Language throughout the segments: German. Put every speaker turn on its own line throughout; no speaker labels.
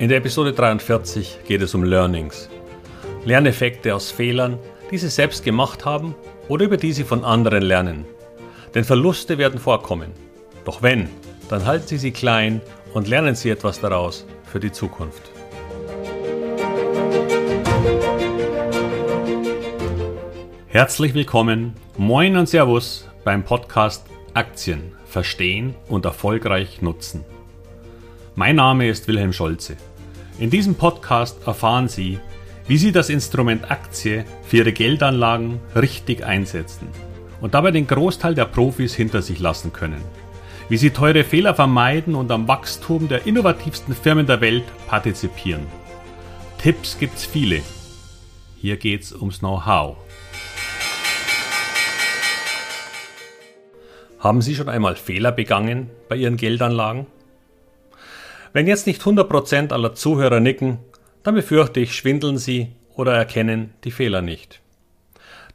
In der Episode 43 geht es um Learnings. Lerneffekte aus Fehlern, die Sie selbst gemacht haben oder über die Sie von anderen lernen. Denn Verluste werden vorkommen. Doch wenn, dann halten Sie sie klein und lernen Sie etwas daraus für die Zukunft. Herzlich willkommen, moin und Servus beim Podcast Aktien verstehen und erfolgreich nutzen. Mein Name ist Wilhelm Scholze. In diesem Podcast erfahren Sie, wie Sie das Instrument Aktie für Ihre Geldanlagen richtig einsetzen und dabei den Großteil der Profis hinter sich lassen können. Wie Sie teure Fehler vermeiden und am Wachstum der innovativsten Firmen der Welt partizipieren. Tipps gibt's viele. Hier geht's ums Know-how. Haben Sie schon einmal Fehler begangen bei Ihren Geldanlagen? Wenn jetzt nicht 100% aller Zuhörer nicken, dann befürchte ich, schwindeln sie oder erkennen die Fehler nicht.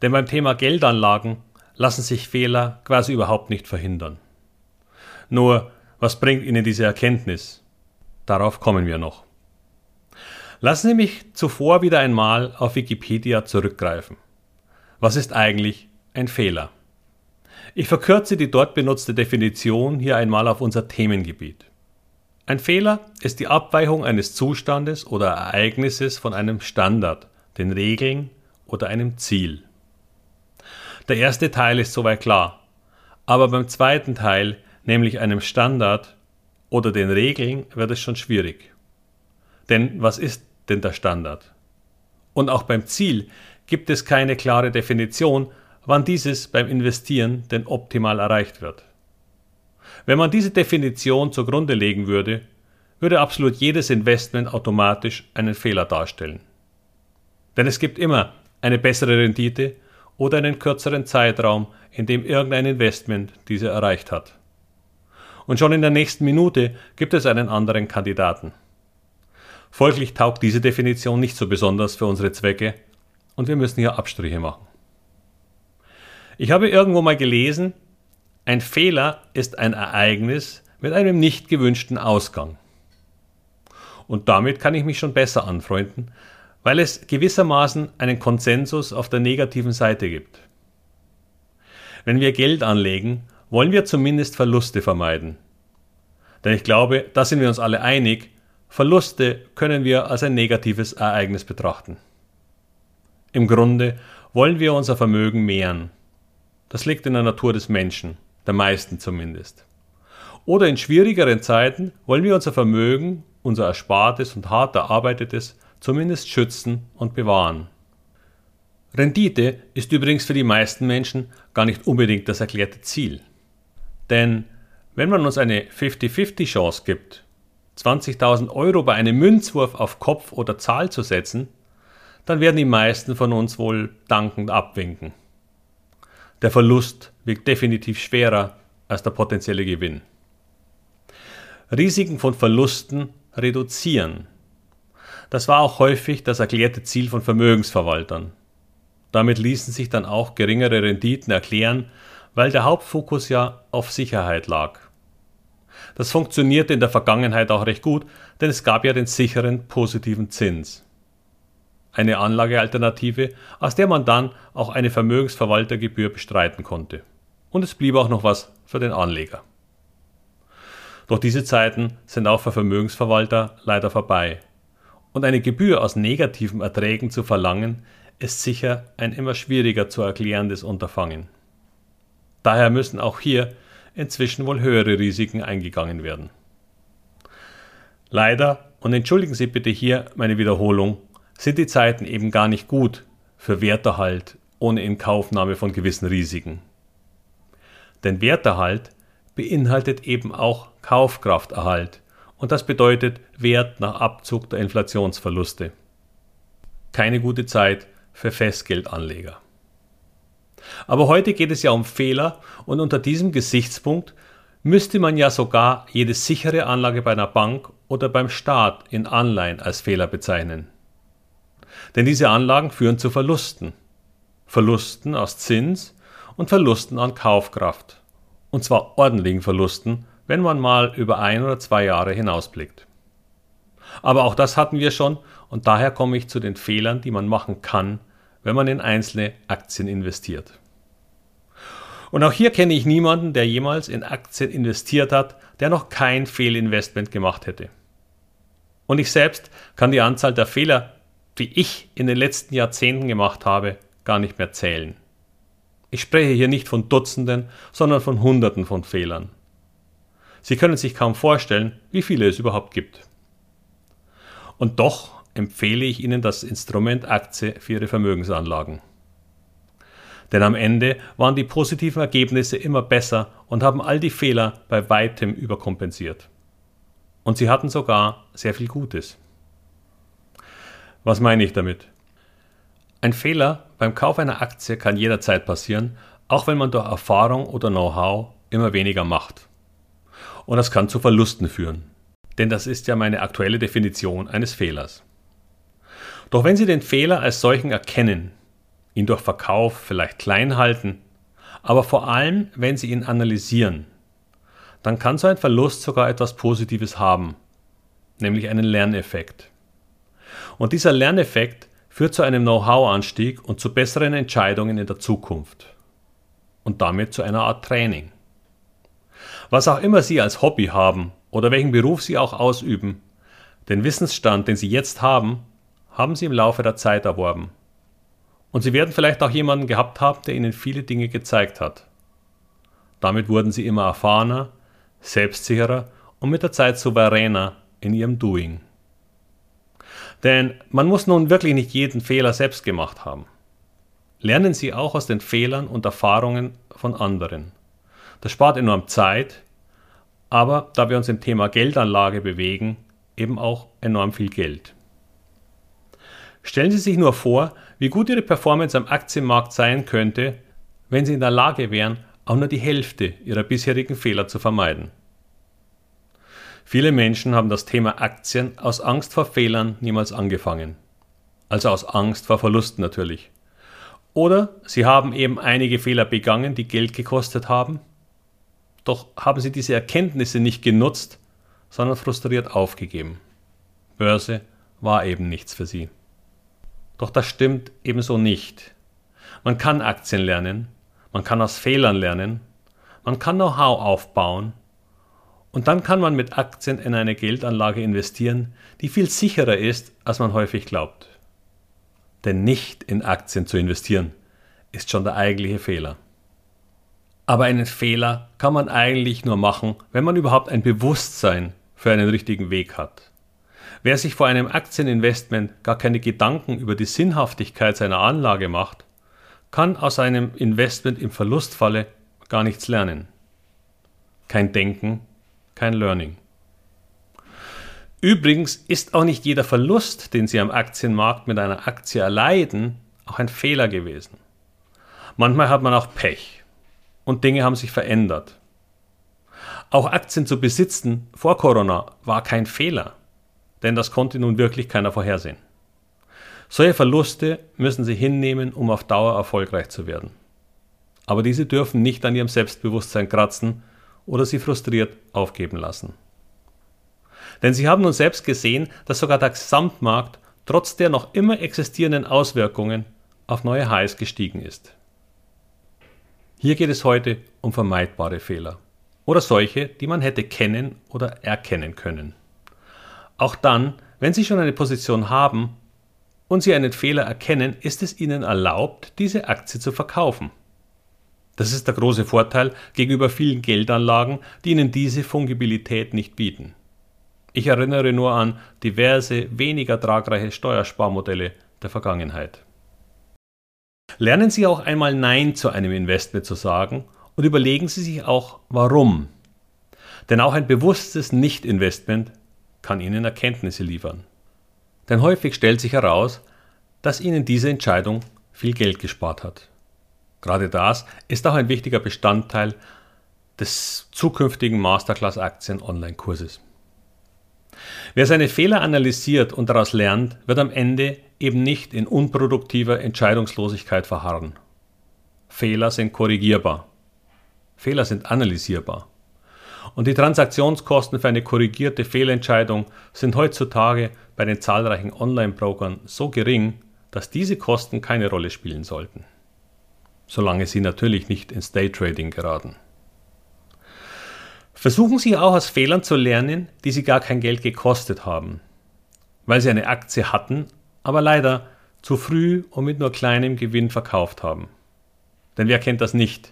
Denn beim Thema Geldanlagen lassen sich Fehler quasi überhaupt nicht verhindern. Nur, was bringt Ihnen diese Erkenntnis? Darauf kommen wir noch. Lassen Sie mich zuvor wieder einmal auf Wikipedia zurückgreifen. Was ist eigentlich ein Fehler? Ich verkürze die dort benutzte Definition hier einmal auf unser Themengebiet. Ein Fehler ist die Abweichung eines Zustandes oder Ereignisses von einem Standard, den Regeln oder einem Ziel. Der erste Teil ist soweit klar, aber beim zweiten Teil, nämlich einem Standard oder den Regeln, wird es schon schwierig. Denn was ist denn der Standard? Und auch beim Ziel gibt es keine klare Definition, wann dieses beim Investieren denn optimal erreicht wird. Wenn man diese Definition zugrunde legen würde, würde absolut jedes Investment automatisch einen Fehler darstellen. Denn es gibt immer eine bessere Rendite oder einen kürzeren Zeitraum, in dem irgendein Investment diese erreicht hat. Und schon in der nächsten Minute gibt es einen anderen Kandidaten. Folglich taugt diese Definition nicht so besonders für unsere Zwecke und wir müssen hier Abstriche machen. Ich habe irgendwo mal gelesen, ein Fehler ist ein Ereignis mit einem nicht gewünschten Ausgang. Und damit kann ich mich schon besser anfreunden, weil es gewissermaßen einen Konsensus auf der negativen Seite gibt. Wenn wir Geld anlegen, wollen wir zumindest Verluste vermeiden. Denn ich glaube, da sind wir uns alle einig, Verluste können wir als ein negatives Ereignis betrachten. Im Grunde wollen wir unser Vermögen mehren. Das liegt in der Natur des Menschen der meisten zumindest. Oder in schwierigeren Zeiten wollen wir unser Vermögen, unser Erspartes und hart erarbeitetes zumindest schützen und bewahren. Rendite ist übrigens für die meisten Menschen gar nicht unbedingt das erklärte Ziel. Denn wenn man uns eine 50-50 Chance gibt, 20.000 Euro bei einem Münzwurf auf Kopf oder Zahl zu setzen, dann werden die meisten von uns wohl dankend abwinken. Der Verlust wiegt definitiv schwerer als der potenzielle Gewinn. Risiken von Verlusten reduzieren. Das war auch häufig das erklärte Ziel von Vermögensverwaltern. Damit ließen sich dann auch geringere Renditen erklären, weil der Hauptfokus ja auf Sicherheit lag. Das funktionierte in der Vergangenheit auch recht gut, denn es gab ja den sicheren positiven Zins eine Anlagealternative, aus der man dann auch eine Vermögensverwaltergebühr bestreiten konnte. Und es blieb auch noch was für den Anleger. Doch diese Zeiten sind auch für Vermögensverwalter leider vorbei. Und eine Gebühr aus negativen Erträgen zu verlangen, ist sicher ein immer schwieriger zu erklärendes Unterfangen. Daher müssen auch hier inzwischen wohl höhere Risiken eingegangen werden. Leider, und entschuldigen Sie bitte hier meine Wiederholung, sind die Zeiten eben gar nicht gut für Werterhalt ohne Inkaufnahme von gewissen Risiken. Denn Werterhalt beinhaltet eben auch Kaufkrafterhalt und das bedeutet Wert nach Abzug der Inflationsverluste. Keine gute Zeit für Festgeldanleger. Aber heute geht es ja um Fehler und unter diesem Gesichtspunkt müsste man ja sogar jede sichere Anlage bei einer Bank oder beim Staat in Anleihen als Fehler bezeichnen. Denn diese Anlagen führen zu Verlusten. Verlusten aus Zins und Verlusten an Kaufkraft. Und zwar ordentlichen Verlusten, wenn man mal über ein oder zwei Jahre hinausblickt. Aber auch das hatten wir schon und daher komme ich zu den Fehlern, die man machen kann, wenn man in einzelne Aktien investiert. Und auch hier kenne ich niemanden, der jemals in Aktien investiert hat, der noch kein Fehlinvestment gemacht hätte. Und ich selbst kann die Anzahl der Fehler, die ich in den letzten Jahrzehnten gemacht habe, gar nicht mehr zählen. Ich spreche hier nicht von Dutzenden, sondern von Hunderten von Fehlern. Sie können sich kaum vorstellen, wie viele es überhaupt gibt. Und doch empfehle ich Ihnen das Instrument Aktie für Ihre Vermögensanlagen. Denn am Ende waren die positiven Ergebnisse immer besser und haben all die Fehler bei weitem überkompensiert. Und sie hatten sogar sehr viel Gutes. Was meine ich damit? Ein Fehler beim Kauf einer Aktie kann jederzeit passieren, auch wenn man durch Erfahrung oder Know-how immer weniger macht. Und das kann zu Verlusten führen. Denn das ist ja meine aktuelle Definition eines Fehlers. Doch wenn Sie den Fehler als solchen erkennen, ihn durch Verkauf vielleicht klein halten, aber vor allem, wenn Sie ihn analysieren, dann kann so ein Verlust sogar etwas Positives haben, nämlich einen Lerneffekt. Und dieser Lerneffekt führt zu einem Know-how-Anstieg und zu besseren Entscheidungen in der Zukunft. Und damit zu einer Art Training. Was auch immer Sie als Hobby haben oder welchen Beruf Sie auch ausüben, den Wissensstand, den Sie jetzt haben, haben Sie im Laufe der Zeit erworben. Und Sie werden vielleicht auch jemanden gehabt haben, der Ihnen viele Dinge gezeigt hat. Damit wurden Sie immer erfahrener, selbstsicherer und mit der Zeit souveräner in Ihrem Doing. Denn man muss nun wirklich nicht jeden Fehler selbst gemacht haben. Lernen Sie auch aus den Fehlern und Erfahrungen von anderen. Das spart enorm Zeit, aber da wir uns im Thema Geldanlage bewegen, eben auch enorm viel Geld. Stellen Sie sich nur vor, wie gut Ihre Performance am Aktienmarkt sein könnte, wenn Sie in der Lage wären, auch nur die Hälfte Ihrer bisherigen Fehler zu vermeiden. Viele Menschen haben das Thema Aktien aus Angst vor Fehlern niemals angefangen. Also aus Angst vor Verlusten natürlich. Oder sie haben eben einige Fehler begangen, die Geld gekostet haben. Doch haben sie diese Erkenntnisse nicht genutzt, sondern frustriert aufgegeben. Börse war eben nichts für sie. Doch das stimmt ebenso nicht. Man kann Aktien lernen, man kann aus Fehlern lernen, man kann Know-how aufbauen und dann kann man mit Aktien in eine Geldanlage investieren, die viel sicherer ist, als man häufig glaubt. Denn nicht in Aktien zu investieren, ist schon der eigentliche Fehler. Aber einen Fehler kann man eigentlich nur machen, wenn man überhaupt ein Bewusstsein für einen richtigen Weg hat. Wer sich vor einem Aktieninvestment gar keine Gedanken über die Sinnhaftigkeit seiner Anlage macht, kann aus einem Investment im Verlustfalle gar nichts lernen. Kein Denken, kein Learning. Übrigens ist auch nicht jeder Verlust, den Sie am Aktienmarkt mit einer Aktie erleiden, auch ein Fehler gewesen. Manchmal hat man auch Pech und Dinge haben sich verändert. Auch Aktien zu besitzen vor Corona war kein Fehler, denn das konnte nun wirklich keiner vorhersehen. Solche Verluste müssen Sie hinnehmen, um auf Dauer erfolgreich zu werden. Aber diese dürfen nicht an Ihrem Selbstbewusstsein kratzen oder sie frustriert aufgeben lassen. Denn sie haben nun selbst gesehen, dass sogar der Gesamtmarkt trotz der noch immer existierenden Auswirkungen auf neue Highs gestiegen ist. Hier geht es heute um vermeidbare Fehler oder solche, die man hätte kennen oder erkennen können. Auch dann, wenn Sie schon eine Position haben und Sie einen Fehler erkennen, ist es Ihnen erlaubt, diese Aktie zu verkaufen. Das ist der große Vorteil gegenüber vielen Geldanlagen, die Ihnen diese Fungibilität nicht bieten. Ich erinnere nur an diverse weniger tragreiche Steuersparmodelle der Vergangenheit. Lernen Sie auch einmal Nein zu einem Investment zu sagen und überlegen Sie sich auch, warum. Denn auch ein bewusstes Nicht-Investment kann Ihnen Erkenntnisse liefern. Denn häufig stellt sich heraus, dass Ihnen diese Entscheidung viel Geld gespart hat. Gerade das ist auch ein wichtiger Bestandteil des zukünftigen Masterclass Aktien Online-Kurses. Wer seine Fehler analysiert und daraus lernt, wird am Ende eben nicht in unproduktiver Entscheidungslosigkeit verharren. Fehler sind korrigierbar. Fehler sind analysierbar. Und die Transaktionskosten für eine korrigierte Fehlentscheidung sind heutzutage bei den zahlreichen Online-Brokern so gering, dass diese Kosten keine Rolle spielen sollten. Solange Sie natürlich nicht ins Daytrading geraten. Versuchen Sie auch aus Fehlern zu lernen, die Sie gar kein Geld gekostet haben, weil Sie eine Aktie hatten, aber leider zu früh und mit nur kleinem Gewinn verkauft haben. Denn wer kennt das nicht?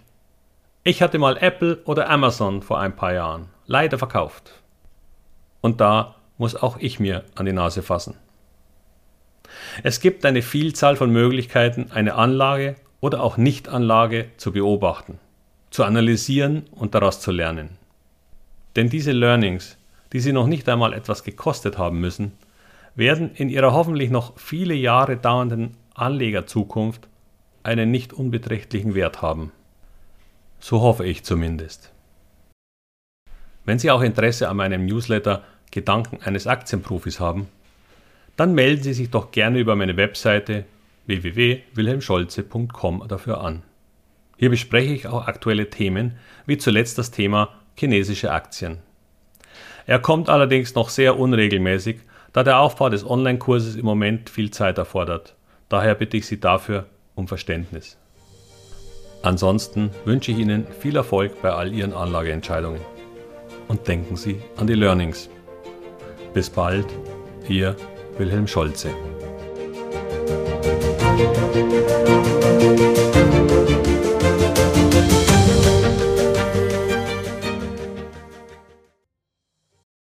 Ich hatte mal Apple oder Amazon vor ein paar Jahren, leider verkauft. Und da muss auch ich mir an die Nase fassen. Es gibt eine Vielzahl von Möglichkeiten, eine Anlage oder auch Nichtanlage zu beobachten, zu analysieren und daraus zu lernen. Denn diese Learnings, die Sie noch nicht einmal etwas gekostet haben müssen, werden in Ihrer hoffentlich noch viele Jahre dauernden Anlegerzukunft einen nicht unbeträchtlichen Wert haben. So hoffe ich zumindest. Wenn Sie auch Interesse an meinem Newsletter Gedanken eines Aktienprofis haben, dann melden Sie sich doch gerne über meine Webseite www.wilhelmscholze.com dafür an. Hier bespreche ich auch aktuelle Themen, wie zuletzt das Thema chinesische Aktien. Er kommt allerdings noch sehr unregelmäßig, da der Aufbau des Online-Kurses im Moment viel Zeit erfordert. Daher bitte ich Sie dafür um Verständnis. Ansonsten wünsche ich Ihnen viel Erfolg bei all Ihren Anlageentscheidungen. Und denken Sie an die Learnings. Bis bald, Ihr Wilhelm Scholze.